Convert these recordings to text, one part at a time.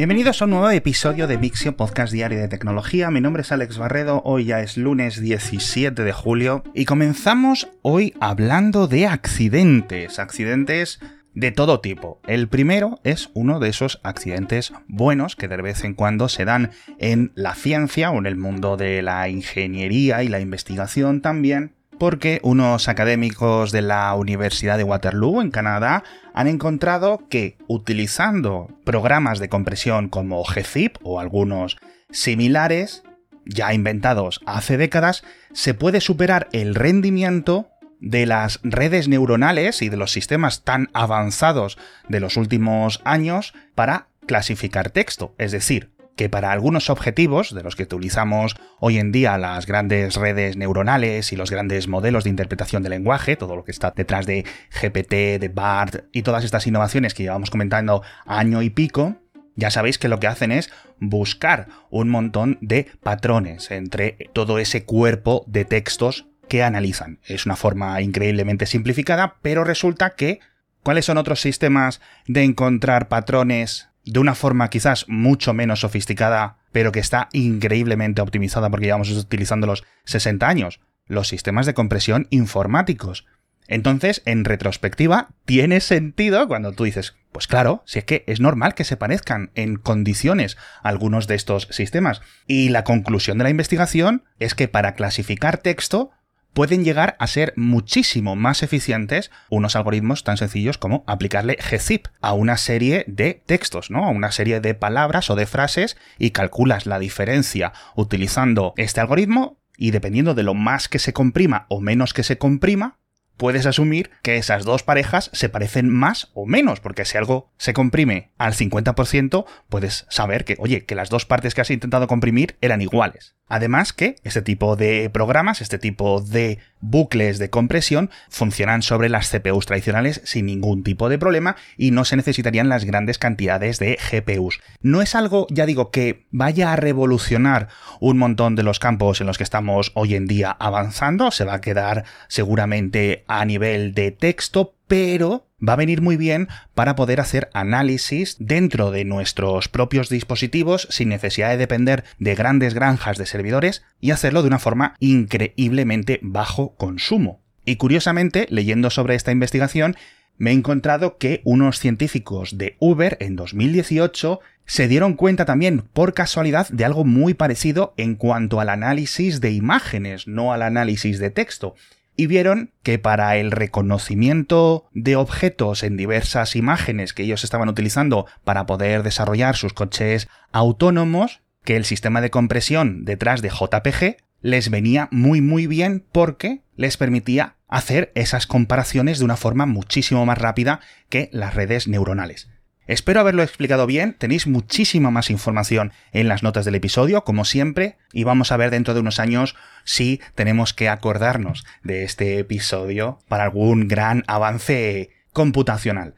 Bienvenidos a un nuevo episodio de Mixio Podcast Diario de Tecnología. Mi nombre es Alex Barredo, hoy ya es lunes 17 de julio y comenzamos hoy hablando de accidentes, accidentes de todo tipo. El primero es uno de esos accidentes buenos que de vez en cuando se dan en la ciencia o en el mundo de la ingeniería y la investigación también, porque unos académicos de la Universidad de Waterloo en Canadá han encontrado que utilizando programas de compresión como GZIP o algunos similares, ya inventados hace décadas, se puede superar el rendimiento de las redes neuronales y de los sistemas tan avanzados de los últimos años para clasificar texto. Es decir, que para algunos objetivos de los que utilizamos hoy en día las grandes redes neuronales y los grandes modelos de interpretación del lenguaje, todo lo que está detrás de GPT, de BART y todas estas innovaciones que llevamos comentando año y pico, ya sabéis que lo que hacen es buscar un montón de patrones entre todo ese cuerpo de textos que analizan. Es una forma increíblemente simplificada, pero resulta que ¿cuáles son otros sistemas de encontrar patrones de una forma quizás mucho menos sofisticada, pero que está increíblemente optimizada porque llevamos utilizándolos 60 años, los sistemas de compresión informáticos. Entonces, en retrospectiva, tiene sentido cuando tú dices, pues claro, si es que es normal que se parezcan en condiciones algunos de estos sistemas. Y la conclusión de la investigación es que para clasificar texto pueden llegar a ser muchísimo más eficientes unos algoritmos tan sencillos como aplicarle gzip a una serie de textos, ¿no? A una serie de palabras o de frases y calculas la diferencia utilizando este algoritmo y dependiendo de lo más que se comprima o menos que se comprima, puedes asumir que esas dos parejas se parecen más o menos, porque si algo se comprime al 50%, puedes saber que, oye, que las dos partes que has intentado comprimir eran iguales. Además que este tipo de programas, este tipo de bucles de compresión funcionan sobre las CPUs tradicionales sin ningún tipo de problema y no se necesitarían las grandes cantidades de GPUs. No es algo, ya digo, que vaya a revolucionar un montón de los campos en los que estamos hoy en día avanzando, se va a quedar seguramente a nivel de texto, pero va a venir muy bien para poder hacer análisis dentro de nuestros propios dispositivos sin necesidad de depender de grandes granjas de servidores y hacerlo de una forma increíblemente bajo consumo. Y curiosamente, leyendo sobre esta investigación, me he encontrado que unos científicos de Uber en 2018 se dieron cuenta también por casualidad de algo muy parecido en cuanto al análisis de imágenes, no al análisis de texto y vieron que para el reconocimiento de objetos en diversas imágenes que ellos estaban utilizando para poder desarrollar sus coches autónomos, que el sistema de compresión detrás de JPG les venía muy muy bien porque les permitía hacer esas comparaciones de una forma muchísimo más rápida que las redes neuronales. Espero haberlo explicado bien, tenéis muchísima más información en las notas del episodio, como siempre, y vamos a ver dentro de unos años si tenemos que acordarnos de este episodio para algún gran avance computacional.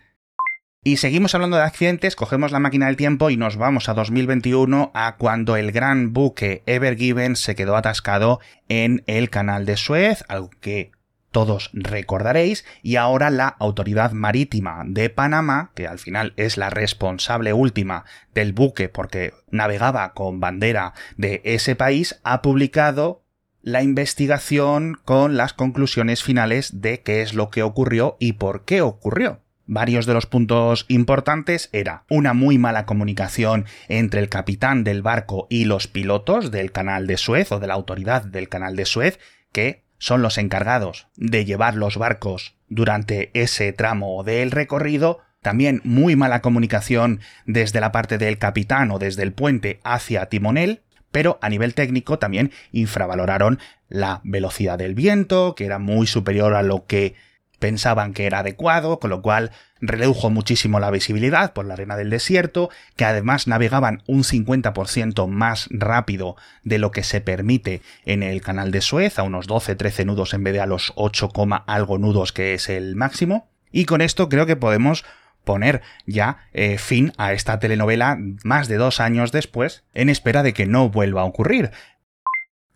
Y seguimos hablando de accidentes, cogemos la máquina del tiempo y nos vamos a 2021 a cuando el gran buque Ever Given se quedó atascado en el canal de Suez, algo que todos recordaréis, y ahora la Autoridad Marítima de Panamá, que al final es la responsable última del buque porque navegaba con bandera de ese país, ha publicado la investigación con las conclusiones finales de qué es lo que ocurrió y por qué ocurrió. Varios de los puntos importantes era una muy mala comunicación entre el capitán del barco y los pilotos del canal de Suez o de la autoridad del canal de Suez, que son los encargados de llevar los barcos durante ese tramo del recorrido, también muy mala comunicación desde la parte del capitán o desde el puente hacia timonel, pero a nivel técnico también infravaloraron la velocidad del viento, que era muy superior a lo que pensaban que era adecuado, con lo cual redujo muchísimo la visibilidad por la arena del desierto, que además navegaban un 50% más rápido de lo que se permite en el canal de Suez, a unos 12-13 nudos en vez de a los 8, algo nudos que es el máximo. Y con esto creo que podemos poner ya eh, fin a esta telenovela más de dos años después, en espera de que no vuelva a ocurrir.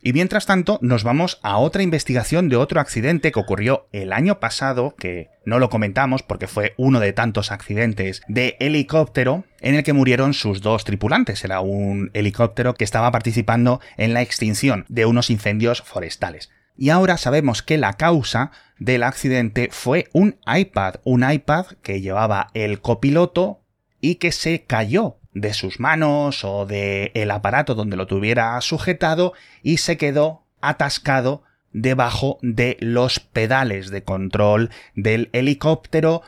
Y mientras tanto, nos vamos a otra investigación de otro accidente que ocurrió el año pasado, que no lo comentamos porque fue uno de tantos accidentes de helicóptero en el que murieron sus dos tripulantes. Era un helicóptero que estaba participando en la extinción de unos incendios forestales. Y ahora sabemos que la causa del accidente fue un iPad, un iPad que llevaba el copiloto y que se cayó de sus manos o de el aparato donde lo tuviera sujetado y se quedó atascado debajo de los pedales de control del helicóptero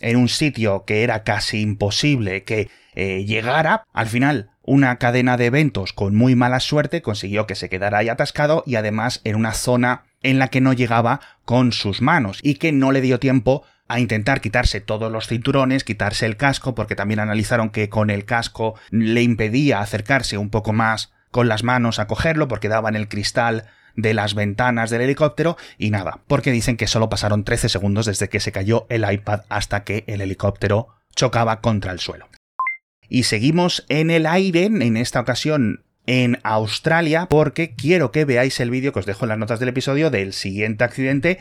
en un sitio que era casi imposible que eh, llegara. Al final, una cadena de eventos con muy mala suerte consiguió que se quedara ahí atascado y además en una zona en la que no llegaba con sus manos y que no le dio tiempo a intentar quitarse todos los cinturones, quitarse el casco, porque también analizaron que con el casco le impedía acercarse un poco más con las manos a cogerlo, porque daba en el cristal de las ventanas del helicóptero y nada, porque dicen que solo pasaron 13 segundos desde que se cayó el iPad hasta que el helicóptero chocaba contra el suelo. Y seguimos en el aire, en esta ocasión en Australia, porque quiero que veáis el vídeo que os dejo en las notas del episodio del siguiente accidente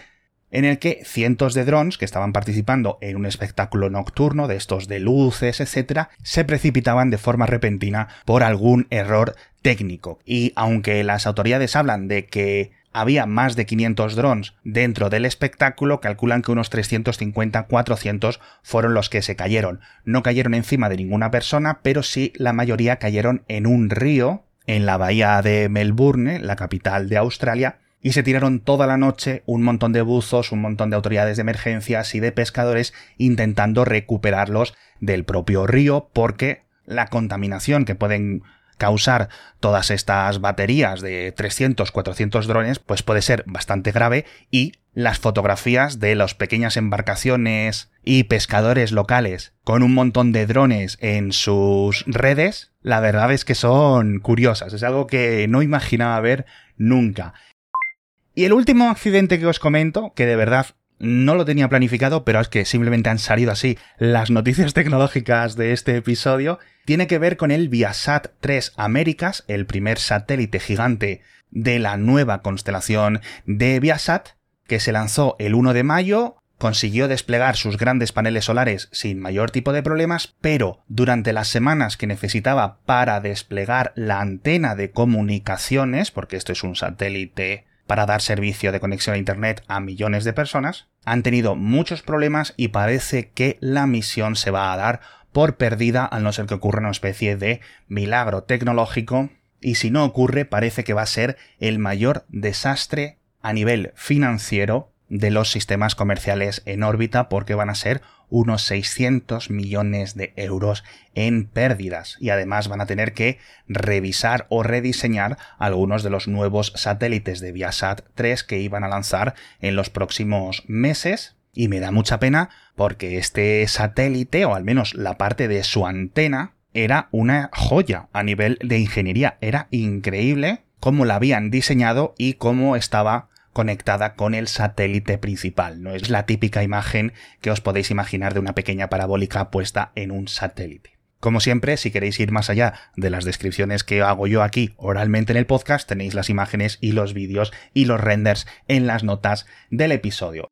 en el que cientos de drones que estaban participando en un espectáculo nocturno de estos de luces, etc., se precipitaban de forma repentina por algún error técnico. Y aunque las autoridades hablan de que había más de 500 drones dentro del espectáculo, calculan que unos 350-400 fueron los que se cayeron. No cayeron encima de ninguna persona, pero sí la mayoría cayeron en un río en la bahía de Melbourne, la capital de Australia, y se tiraron toda la noche un montón de buzos, un montón de autoridades de emergencias y de pescadores intentando recuperarlos del propio río porque la contaminación que pueden causar todas estas baterías de 300, 400 drones, pues puede ser bastante grave y las fotografías de las pequeñas embarcaciones y pescadores locales con un montón de drones en sus redes, la verdad es que son curiosas, es algo que no imaginaba ver nunca. Y el último accidente que os comento, que de verdad no lo tenía planificado, pero es que simplemente han salido así las noticias tecnológicas de este episodio, tiene que ver con el Viasat 3 Américas, el primer satélite gigante de la nueva constelación de Viasat, que se lanzó el 1 de mayo, consiguió desplegar sus grandes paneles solares sin mayor tipo de problemas, pero durante las semanas que necesitaba para desplegar la antena de comunicaciones, porque esto es un satélite para dar servicio de conexión a Internet a millones de personas, han tenido muchos problemas y parece que la misión se va a dar por perdida al no ser que ocurra una especie de milagro tecnológico. Y si no ocurre parece que va a ser el mayor desastre a nivel financiero de los sistemas comerciales en órbita porque van a ser unos 600 millones de euros en pérdidas. Y además van a tener que revisar o rediseñar algunos de los nuevos satélites de Viasat 3 que iban a lanzar en los próximos meses. Y me da mucha pena porque este satélite o al menos la parte de su antena era una joya a nivel de ingeniería. Era increíble cómo la habían diseñado y cómo estaba conectada con el satélite principal. No es la típica imagen que os podéis imaginar de una pequeña parabólica puesta en un satélite. Como siempre, si queréis ir más allá de las descripciones que hago yo aquí oralmente en el podcast, tenéis las imágenes y los vídeos y los renders en las notas del episodio.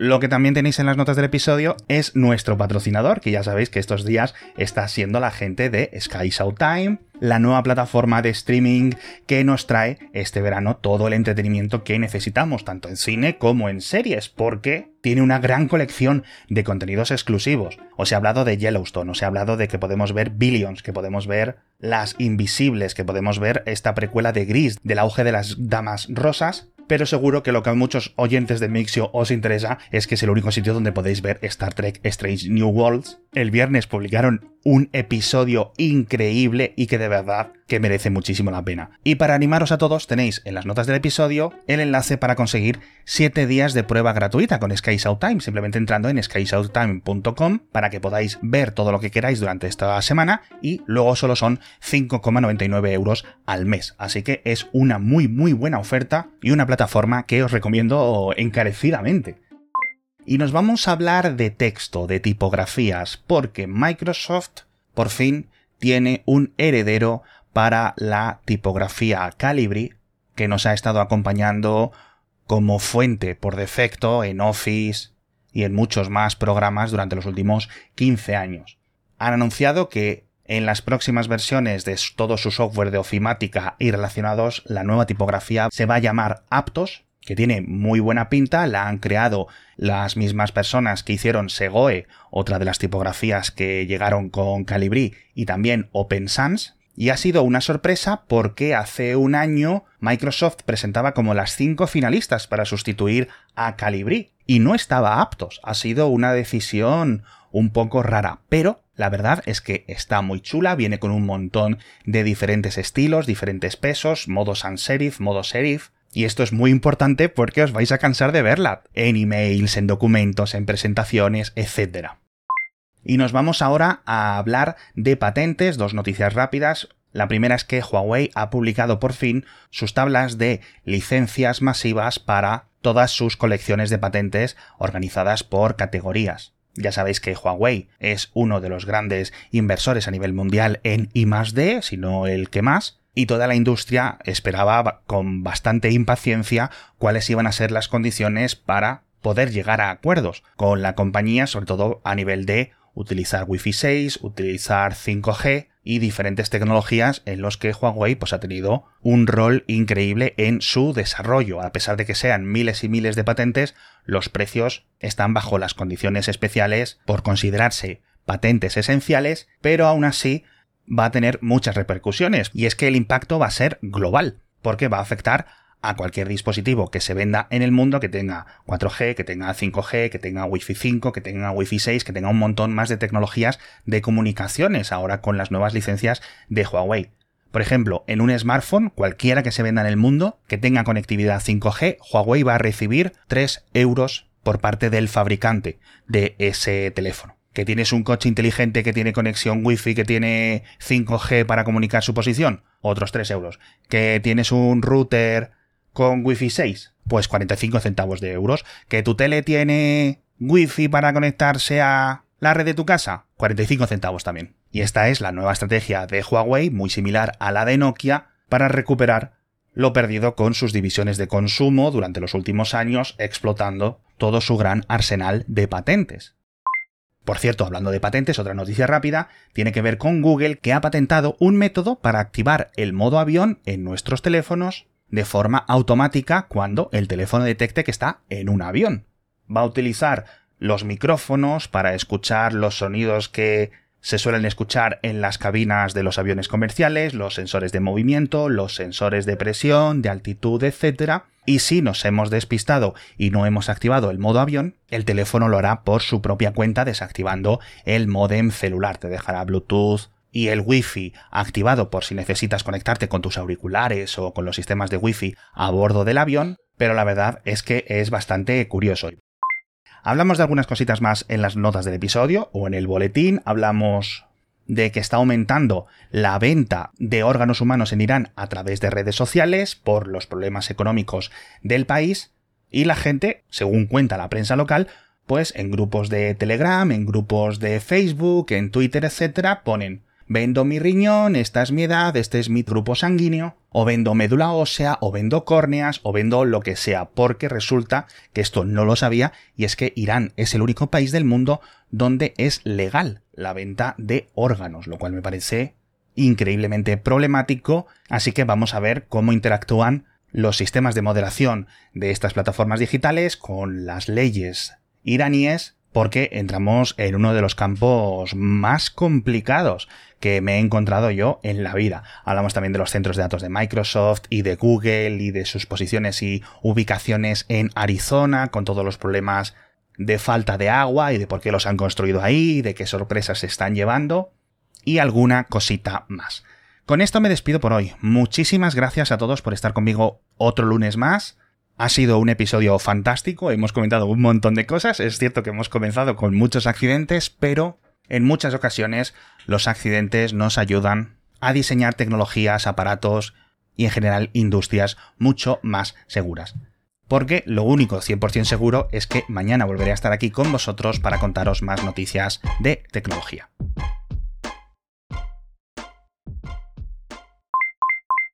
Lo que también tenéis en las notas del episodio es nuestro patrocinador, que ya sabéis que estos días está siendo la gente de Sky Time, la nueva plataforma de streaming que nos trae este verano todo el entretenimiento que necesitamos, tanto en cine como en series, porque tiene una gran colección de contenidos exclusivos. Os he hablado de Yellowstone, os he hablado de que podemos ver Billions, que podemos ver Las Invisibles, que podemos ver esta precuela de Gris, del auge de las damas rosas, pero seguro que lo que a muchos oyentes de Mixio os interesa es que es el único sitio donde podéis ver Star Trek Strange New Worlds. El viernes publicaron un episodio increíble y que de verdad que merece muchísimo la pena. Y para animaros a todos tenéis en las notas del episodio el enlace para conseguir 7 días de prueba gratuita con Sky simplemente entrando en skysouttime.com para que podáis ver todo lo que queráis durante esta semana y luego solo son 5,99 euros al mes. Así que es una muy muy buena oferta y una plataforma que os recomiendo encarecidamente. Y nos vamos a hablar de texto, de tipografías, porque Microsoft por fin tiene un heredero para la tipografía Calibri que nos ha estado acompañando como fuente por defecto en Office y en muchos más programas durante los últimos 15 años. Han anunciado que en las próximas versiones de todo su software de ofimática y relacionados, la nueva tipografía se va a llamar Aptos, que tiene muy buena pinta, la han creado las mismas personas que hicieron Segoe, otra de las tipografías que llegaron con Calibri, y también Open Sans, y ha sido una sorpresa porque hace un año Microsoft presentaba como las cinco finalistas para sustituir a Calibri, y no estaba aptos. Ha sido una decisión un poco rara, pero la verdad es que está muy chula, viene con un montón de diferentes estilos, diferentes pesos, modo sans serif, modo serif, y esto es muy importante porque os vais a cansar de verla en emails, en documentos, en presentaciones, etc. Y nos vamos ahora a hablar de patentes, dos noticias rápidas. La primera es que Huawei ha publicado por fin sus tablas de licencias masivas para todas sus colecciones de patentes organizadas por categorías. Ya sabéis que Huawei es uno de los grandes inversores a nivel mundial en I+D, si no el que más, y toda la industria esperaba con bastante impaciencia cuáles iban a ser las condiciones para poder llegar a acuerdos con la compañía, sobre todo a nivel de utilizar Wi-Fi 6, utilizar 5G y diferentes tecnologías en los que Huawei pues, ha tenido un rol increíble en su desarrollo. A pesar de que sean miles y miles de patentes, los precios están bajo las condiciones especiales por considerarse patentes esenciales, pero aún así va a tener muchas repercusiones y es que el impacto va a ser global porque va a afectar a cualquier dispositivo que se venda en el mundo que tenga 4G, que tenga 5G, que tenga Wi-Fi 5, que tenga Wi-Fi 6, que tenga un montón más de tecnologías de comunicaciones ahora con las nuevas licencias de Huawei. Por ejemplo, en un smartphone, cualquiera que se venda en el mundo, que tenga conectividad 5G, Huawei va a recibir 3 euros por parte del fabricante de ese teléfono. Que tienes un coche inteligente que tiene conexión Wi-Fi, que tiene 5G para comunicar su posición, otros 3 euros. Que tienes un router con Wi-Fi 6? Pues 45 centavos de euros. ¿Que tu tele tiene Wi-Fi para conectarse a la red de tu casa? 45 centavos también. Y esta es la nueva estrategia de Huawei, muy similar a la de Nokia, para recuperar lo perdido con sus divisiones de consumo durante los últimos años, explotando todo su gran arsenal de patentes. Por cierto, hablando de patentes, otra noticia rápida tiene que ver con Google que ha patentado un método para activar el modo avión en nuestros teléfonos de forma automática cuando el teléfono detecte que está en un avión. Va a utilizar los micrófonos para escuchar los sonidos que se suelen escuchar en las cabinas de los aviones comerciales, los sensores de movimiento, los sensores de presión, de altitud, etc. Y si nos hemos despistado y no hemos activado el modo avión, el teléfono lo hará por su propia cuenta desactivando el modem celular. Te dejará Bluetooth, y el Wi-Fi activado por si necesitas conectarte con tus auriculares o con los sistemas de Wi-Fi a bordo del avión, pero la verdad es que es bastante curioso. Hablamos de algunas cositas más en las notas del episodio o en el boletín, hablamos de que está aumentando la venta de órganos humanos en Irán a través de redes sociales por los problemas económicos del país y la gente, según cuenta la prensa local, pues en grupos de Telegram, en grupos de Facebook, en Twitter, etcétera, ponen vendo mi riñón, esta es mi edad, este es mi grupo sanguíneo, o vendo médula ósea, o vendo córneas, o vendo lo que sea, porque resulta que esto no lo sabía, y es que Irán es el único país del mundo donde es legal la venta de órganos, lo cual me parece increíblemente problemático, así que vamos a ver cómo interactúan los sistemas de moderación de estas plataformas digitales con las leyes iraníes porque entramos en uno de los campos más complicados que me he encontrado yo en la vida. Hablamos también de los centros de datos de Microsoft y de Google y de sus posiciones y ubicaciones en Arizona con todos los problemas de falta de agua y de por qué los han construido ahí, de qué sorpresas se están llevando y alguna cosita más. Con esto me despido por hoy. Muchísimas gracias a todos por estar conmigo otro lunes más. Ha sido un episodio fantástico, hemos comentado un montón de cosas, es cierto que hemos comenzado con muchos accidentes, pero en muchas ocasiones los accidentes nos ayudan a diseñar tecnologías, aparatos y en general industrias mucho más seguras. Porque lo único 100% seguro es que mañana volveré a estar aquí con vosotros para contaros más noticias de tecnología.